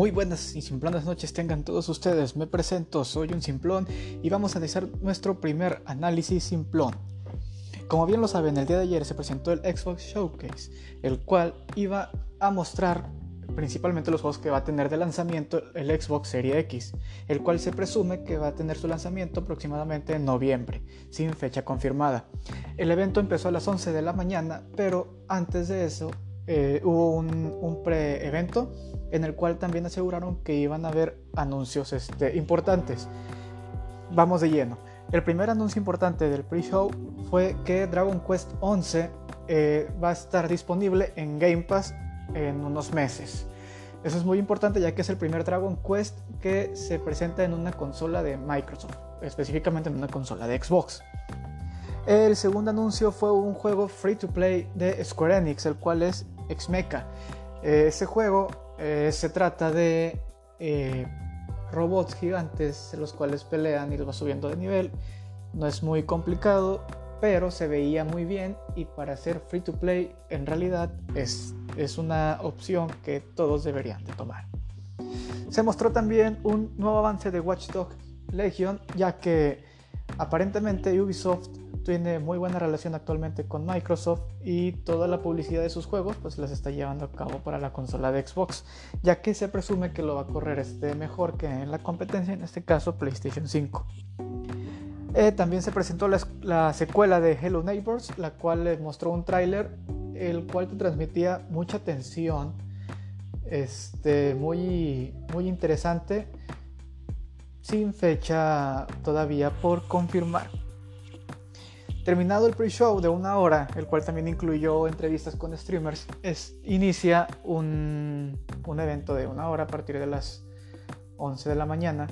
Muy buenas y simplonas noches tengan todos ustedes. Me presento, soy un simplón y vamos a analizar nuestro primer análisis simplón. Como bien lo saben, el día de ayer se presentó el Xbox Showcase, el cual iba a mostrar principalmente los juegos que va a tener de lanzamiento el Xbox Series X, el cual se presume que va a tener su lanzamiento aproximadamente en noviembre, sin fecha confirmada. El evento empezó a las 11 de la mañana, pero antes de eso eh, hubo un, pre-evento en el cual también aseguraron que iban a haber anuncios este, importantes. Vamos de lleno. El primer anuncio importante del pre-show fue que Dragon Quest 11 eh, va a estar disponible en Game Pass en unos meses. Eso es muy importante ya que es el primer Dragon Quest que se presenta en una consola de Microsoft, específicamente en una consola de Xbox. El segundo anuncio fue un juego free to play de Square Enix, el cual es Xmecha. Eh, ese juego eh, se trata de eh, robots gigantes, los cuales pelean y los va subiendo de nivel. No es muy complicado, pero se veía muy bien y para ser free to play en realidad es, es una opción que todos deberían de tomar. Se mostró también un nuevo avance de Watch Dogs Legion, ya que aparentemente Ubisoft tiene muy buena relación actualmente con Microsoft y toda la publicidad de sus juegos pues las está llevando a cabo para la consola de Xbox, ya que se presume que lo va a correr este mejor que en la competencia, en este caso PlayStation 5. Eh, también se presentó la, secuela de Hello Neighbors, la cual mostró un tráiler, el cual te transmitía mucha tensión, este, muy, muy interesante, sin fecha todavía por confirmar. Terminado el pre-show de una hora, el cual también incluyó entrevistas con streamers, es, inicia un, un, evento de una hora a partir de las 11 de la mañana,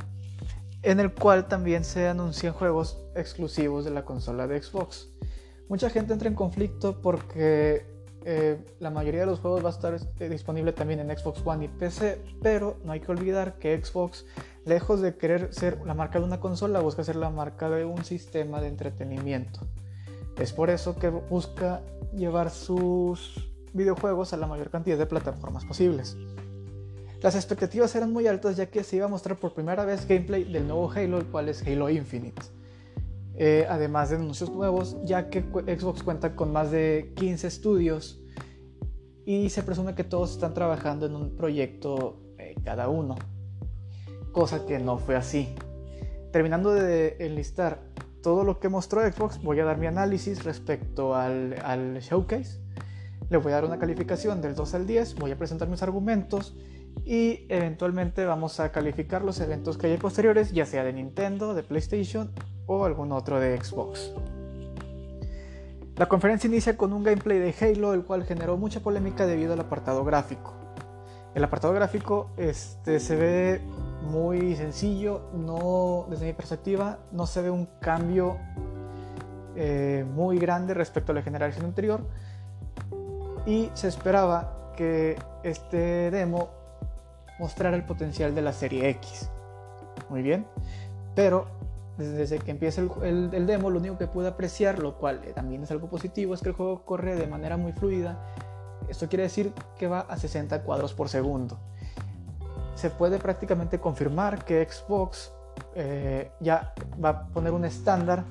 en el cual también se anuncian juegos exclusivos de la consola de Xbox. Mucha gente entra en conflicto porque eh, la mayoría de los juegos va a estar eh, disponible también en Xbox One y PC, pero no hay que olvidar que Xbox, lejos de querer ser la marca de una consola, busca ser la marca de un sistema de entretenimiento. Es por eso que busca llevar sus videojuegos a la mayor cantidad de plataformas posibles. Las expectativas eran muy altas ya que se iba a mostrar por primera vez gameplay del nuevo Halo, el cual es Halo Infinite. Eh, además de anuncios nuevos, ya que Xbox cuenta con más de 15 estudios y se presume que todos están trabajando en un proyecto eh, cada uno, cosa que no fue así. Terminando de enlistar todo lo que mostró Xbox, voy a dar mi análisis respecto al, al, showcase. Le voy a dar una calificación del 2 al 10, voy a presentar mis argumentos y eventualmente vamos a calificar los eventos que hay posteriores, ya sea de Nintendo, de PlayStation o algún otro de Xbox. La conferencia inicia con un gameplay de Halo, el cual generó mucha polémica debido al apartado gráfico. El apartado gráfico este, se ve muy sencillo, no, desde mi perspectiva no se ve un cambio eh, muy grande respecto a la generación anterior y se esperaba que este demo mostrara el potencial de la serie X. Muy bien, pero desde que empieza el, el, demo lo único que pude apreciar, lo cual también es algo positivo, es que el juego corre de manera muy fluida. Esto quiere decir que va a 60 cuadros por segundo se puede prácticamente confirmar que Xbox eh, ya va a poner un estándar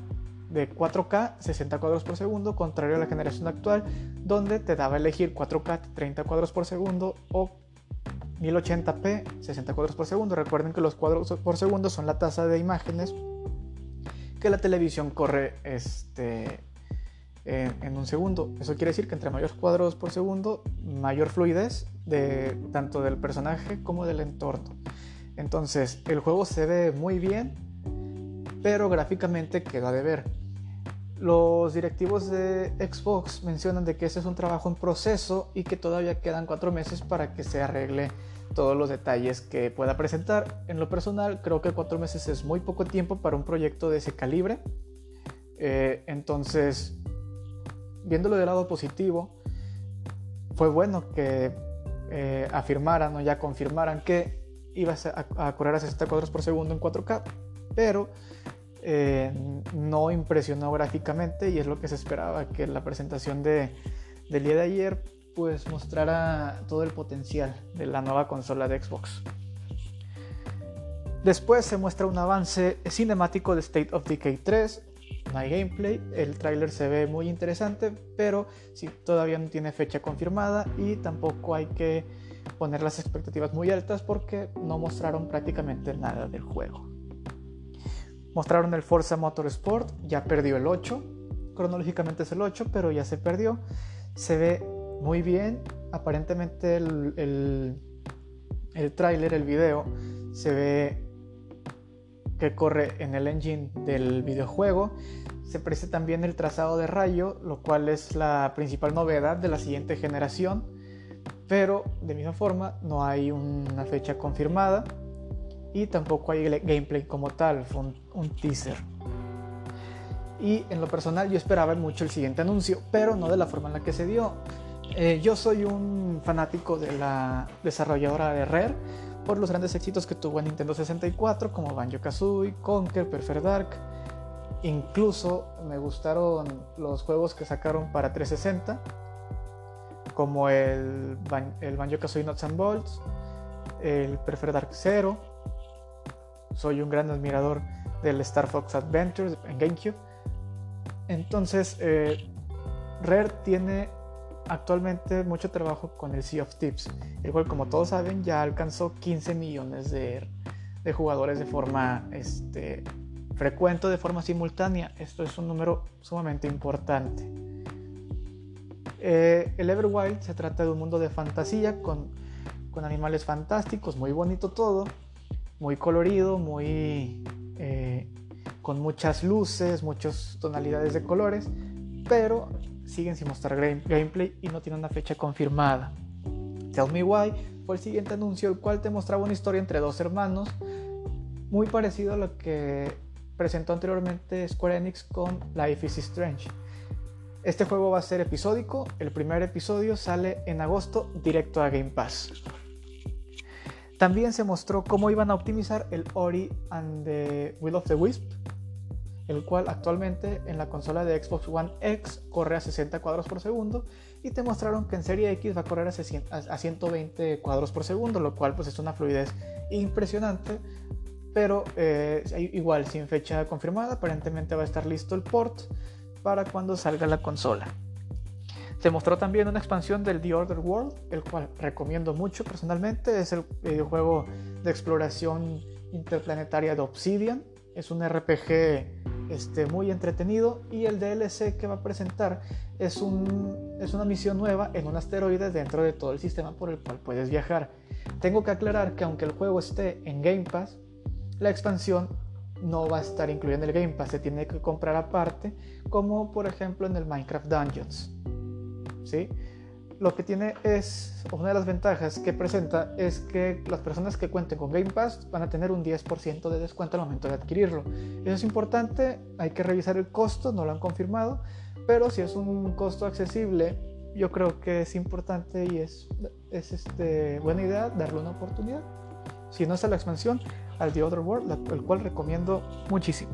de 4K 60 cuadros por segundo, contrario a la generación actual, donde te daba elegir 4K 30 cuadros por segundo o 1080p 60 cuadros por segundo. Recuerden que los cuadros por segundo son la tasa de imágenes que la televisión corre este, en, un segundo. Eso quiere decir que entre mayores cuadros por segundo, mayor fluidez de tanto del personaje como del entorno. Entonces, el juego se ve muy bien, pero gráficamente queda de ver. Los directivos de Xbox mencionan de que ese es un trabajo en proceso y que todavía quedan cuatro meses para que se arregle todos los detalles que pueda presentar. En lo personal, creo que cuatro meses es muy poco tiempo para un proyecto de ese calibre. Eh, entonces, viéndolo del lado positivo, fue bueno que eh, afirmaran o ya confirmaran que iba a, correr a 60 cuadros por segundo en 4K, pero eh, no impresionó gráficamente y es lo que se esperaba, que la presentación de, del día de ayer pues mostrara todo el potencial de la nueva consola de Xbox. Después se muestra un avance cinemático de State of Decay 3. Hay gameplay, el tráiler se ve muy interesante, pero sí, todavía no tiene fecha confirmada y tampoco hay que poner las expectativas muy altas porque no mostraron prácticamente nada del juego. Mostraron el Forza Motorsport, ya perdió el 8, cronológicamente es el 8, pero ya se perdió. Se ve muy bien, aparentemente el, el, el tráiler, el video, se ve que corre en el engine del videojuego. Se aprecia también el trazado de rayo, lo cual es la principal novedad de la siguiente generación, pero de misma forma no hay una fecha confirmada y tampoco hay gameplay como tal, fue un, teaser. Y en lo personal yo esperaba mucho el siguiente anuncio, pero no de la forma en la que se dio. Eh, yo soy un fanático de la desarrolladora de Rare, por los grandes éxitos que tuvo en Nintendo 64 como Banjo Kazooie, Conker, Perfect Dark. Incluso me gustaron los juegos que sacaron para 360 como el, el Banjo Kazooie Nuts and Bolts, el Perfect Dark Zero. Soy un gran admirador del Star Fox Adventures en GameCube. Entonces, eh, Rare tiene actualmente mucho trabajo con el Sea of Tips, el cual como todos saben ya alcanzó 15 millones de, jugadores de forma este, frecuente, de forma simultánea. Esto es un número sumamente importante. Eh, el Everwild se trata de un mundo de fantasía con, con animales fantásticos, muy bonito todo, muy colorido, muy eh, con muchas luces, muchas tonalidades de colores, pero siguen sin mostrar gameplay y no tienen una fecha confirmada. Tell Me Why fue el siguiente anuncio, el cual te mostraba una historia entre dos hermanos, muy parecido a lo que presentó anteriormente Square Enix con Life is Strange. Este juego va a ser episódico, el primer episodio sale en agosto directo a Game Pass. También se mostró cómo iban a optimizar el Ori and the Will of the Wisp, el cual actualmente en la consola de Xbox One X corre a 60 cuadros por segundo y te mostraron que en serie X va a correr a 120 cuadros por segundo, lo cual pues es una fluidez impresionante, pero eh, igual sin fecha confirmada, aparentemente va a estar listo el port para cuando salga la consola. Se mostró también una expansión del The Order World, el cual recomiendo mucho personalmente, es el videojuego de exploración interplanetaria de Obsidian, es un RPG este, muy entretenido y el DLC que va a presentar es, es una misión nueva en un asteroide dentro de todo el sistema por el cual puedes viajar. Tengo que aclarar que aunque el juego esté en Game Pass, la expansión no va a estar incluida en el Game Pass, se tiene que comprar aparte, como por ejemplo en el Minecraft Dungeons. ¿Sí? lo que tiene es, una de las ventajas que presenta es que las personas que cuenten con Game Pass van a tener un 10% de descuento al momento de adquirirlo. Eso es importante, hay que revisar el costo, no lo han confirmado, pero si es un costo accesible, yo creo que es importante y es, es este, buena idea darle una oportunidad. Si no está la expansión, al The Other World, el cual recomiendo muchísimo.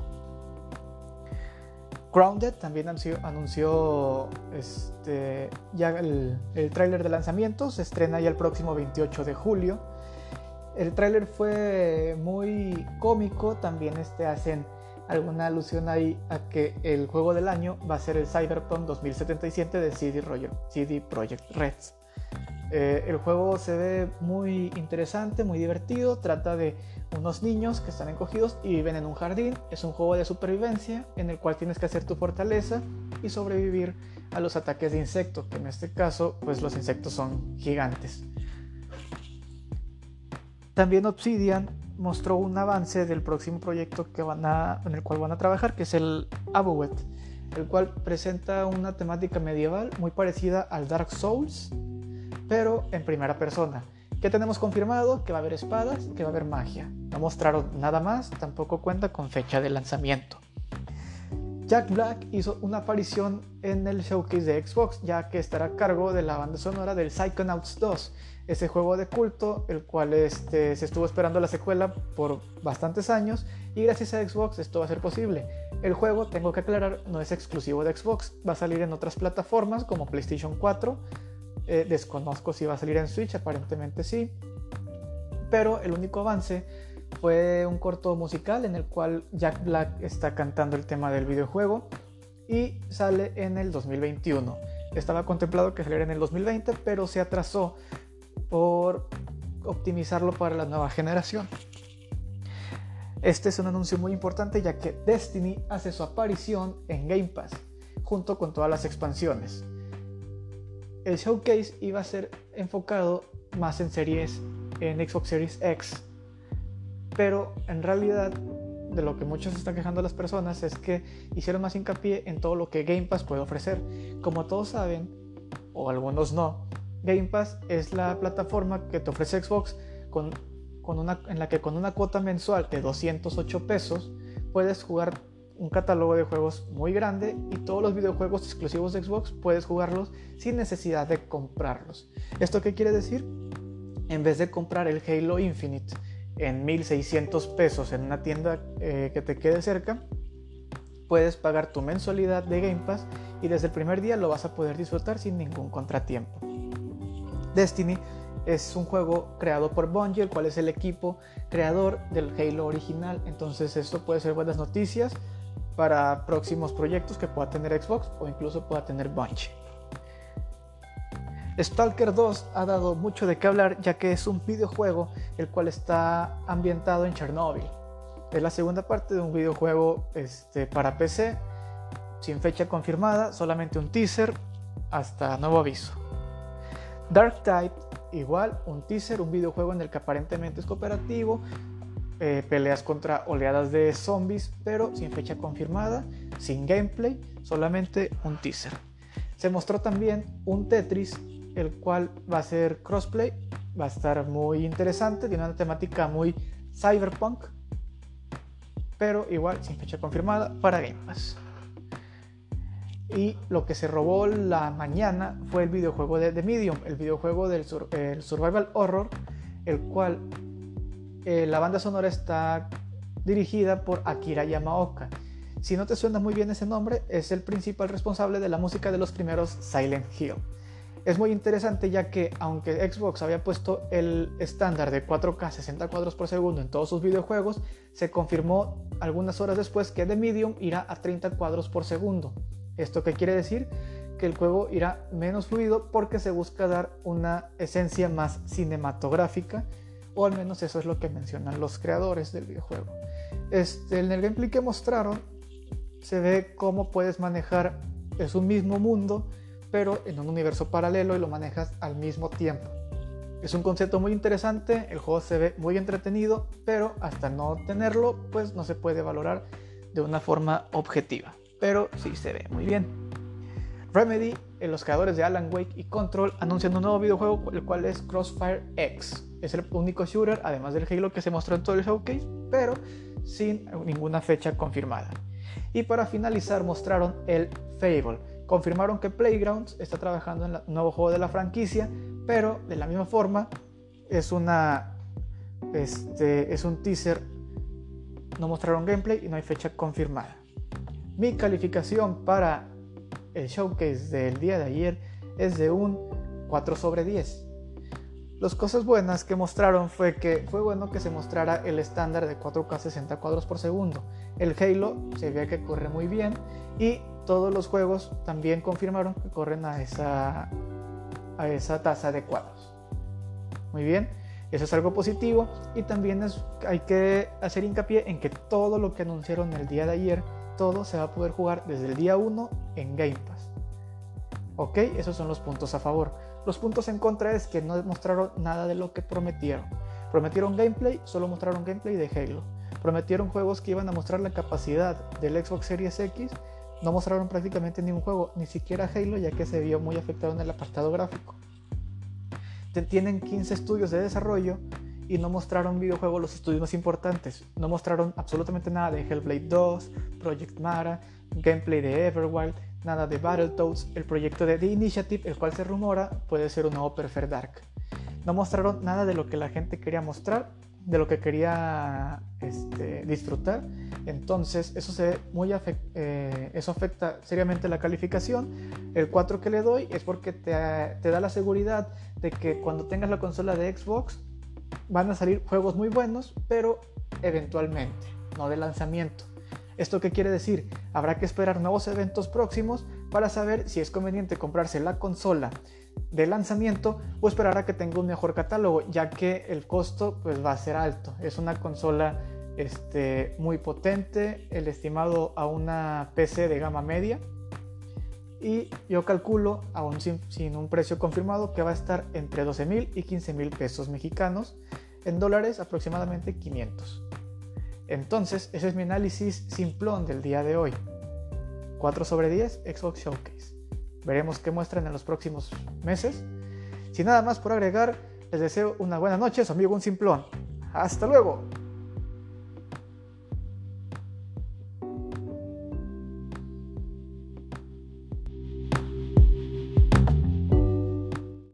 Grounded también anunció, este, ya el, el tráiler de lanzamiento, se estrena ya el próximo 28 de julio. El tráiler fue muy cómico, también este, hacen alguna alusión ahí a que el juego del año va a ser el Cyberpunk 2077 de CD, CD Projekt Red. Eh, el juego se ve muy interesante, muy divertido. Trata de unos niños que están encogidos y viven en un jardín. Es un juego de supervivencia en el cual tienes que hacer tu fortaleza y sobrevivir a los ataques de insectos, que en este caso, pues los insectos son gigantes. También Obsidian mostró un avance del próximo proyecto que van a, en el cual van a trabajar, que es el Abowet, el cual presenta una temática medieval muy parecida al Dark Souls pero en primera persona. ¿Qué tenemos confirmado? Que va a haber espadas, que va a haber magia. No mostraron nada más, tampoco cuenta con fecha de lanzamiento. Jack Black hizo una aparición en el showcase de Xbox, ya que estará a cargo de la banda sonora del Psychonauts 2, ese juego de culto, el cual este, se estuvo esperando la secuela por bastantes años y gracias a Xbox esto va a ser posible. El juego, tengo que aclarar, no es exclusivo de Xbox, va a salir en otras plataformas como PlayStation 4, eh, desconozco si va a salir en Switch, aparentemente sí. Pero el único avance Fue un corto musical en el cual Jack Black está cantando el tema del videojuego y sale en el 2021. Estaba contemplado que saliera en el 2020, pero se atrasó por optimizarlo para la nueva generación. Este es un anuncio muy importante ya que Destiny hace su aparición en Game Pass junto con todas las expansiones. El showcase iba a ser enfocado más en series en Xbox Series X, pero en realidad de lo que muchos están quejando las personas es que hicieron más hincapié en todo lo que Game Pass puede ofrecer. Como todos saben, o algunos no, Game Pass es la plataforma que te ofrece Xbox con una, en la que con una cuota mensual de 208 pesos puedes jugar un catálogo de juegos muy grande y todos los videojuegos exclusivos de Xbox puedes jugarlos sin necesidad de comprarlos. ¿Esto qué quiere decir? En vez de comprar el Halo Infinite en 1600 pesos en una tienda eh, que te quede cerca, puedes pagar tu mensualidad de Game Pass y desde el primer día lo vas a poder disfrutar sin ningún contratiempo. Destiny es un juego creado por Bungie, el cual es el equipo creador del Halo original. Entonces esto puede ser buenas noticias para próximos proyectos que pueda tener Xbox o incluso pueda tener Bungie. Stalker 2 ha dado mucho de qué hablar ya que es un videojuego el cual está ambientado en Chernobyl. Es la segunda parte de un videojuego este, para PC sin fecha confirmada, solamente un teaser hasta nuevo aviso. Dark Tide igual un teaser, un videojuego en el que aparentemente es cooperativo, eh, peleas contra oleadas de zombies, pero sin fecha confirmada, sin gameplay, solamente un teaser. Se mostró también un Tetris, el cual va a ser crossplay, va a estar muy interesante, tiene una temática muy cyberpunk, pero igual sin fecha confirmada para Game Pass. Y lo que se robó la mañana fue el videojuego de The Medium, el videojuego del survival horror, el cual eh, la banda sonora está dirigida por Akira Yamaoka. Si no te suena muy bien ese nombre, es el principal responsable de la música de los primeros Silent Hill. Es muy interesante ya que aunque Xbox había puesto el estándar de 4K 60 cuadros por segundo en todos sus videojuegos, se confirmó algunas horas después que The Medium irá a 30 cuadros por segundo. ¿Esto qué quiere decir? Que el juego irá menos fluido porque se busca dar una esencia más cinematográfica, o al menos eso es lo que mencionan los creadores del videojuego. Este, en el gameplay que mostraron se ve cómo puedes manejar, es un mismo mundo, pero en un universo paralelo y lo manejas al mismo tiempo. Es un concepto muy interesante, el juego se ve muy entretenido, pero hasta no tenerlo, pues no se puede valorar de una forma objetiva pero sí se ve muy bien. Remedy, eh, los creadores de Alan Wake y Control, anuncian un nuevo videojuego, el cual es Crossfire X. Es el único shooter, además del Halo, que se mostró en todo el showcase, pero sin ninguna fecha confirmada. Y para finalizar, mostraron el Fable. Confirmaron que Playgrounds está trabajando en un nuevo juego de la franquicia, pero de la misma forma es una este, es un teaser. No mostraron gameplay y no hay fecha confirmada. Mi calificación para el showcase del día de ayer es de un 4 sobre 10. Las cosas buenas que mostraron fue que fue bueno que se mostrara el estándar de 4K 60 cuadros por segundo. El Halo se ve que corre muy bien y todos los juegos también confirmaron que corren a esa, a esa tasa de cuadros. Muy bien, eso es algo positivo y también hay que hacer hincapié en que todo lo que anunciaron el día de ayer todo se va a poder jugar desde el día 1 en Game Pass. Ok, esos son los puntos a favor. Los puntos en contra es que no mostraron nada de lo que prometieron. Prometieron gameplay, solo mostraron gameplay de Halo. Prometieron juegos que iban a mostrar la capacidad del Xbox Series X. No mostraron prácticamente ningún juego, ni siquiera Halo, ya que se vio muy afectado en el apartado gráfico. Tienen 15 estudios de desarrollo y no mostraron videojuegos los estudios más importantes. No mostraron absolutamente nada de Hellblade 2, Project Mara, gameplay de Everwild, nada de Battletoads, el proyecto de The Initiative, el cual se rumora puede ser un nuevo Perfect Dark. No mostraron nada de lo que la gente quería mostrar, de lo que quería este, disfrutar. Entonces, eso, se muy eh, eso afecta seriamente la calificación. El 4 que le doy es porque te, te da la seguridad de que cuando tengas la consola de Xbox van a salir juegos muy buenos, pero eventualmente, no de lanzamiento. ¿Esto qué quiere decir? Habrá que esperar nuevos eventos próximos para saber si es conveniente comprarse la consola de lanzamiento o esperar a que tenga un mejor catálogo, ya que el costo pues, va a ser alto. Es una consola este, muy potente, el estimado a una PC de gama media. Y yo calculo, aún sin, un precio confirmado, que va a estar entre 12 mil y 15 mil pesos mexicanos, en dólares aproximadamente 500. Entonces, ese es mi análisis simplón del día de hoy. 4 sobre 10 Xbox Showcase. Veremos qué muestran en los próximos meses. Sin nada más por agregar, les deseo una buena noche, su amigo un simplón. Hasta luego.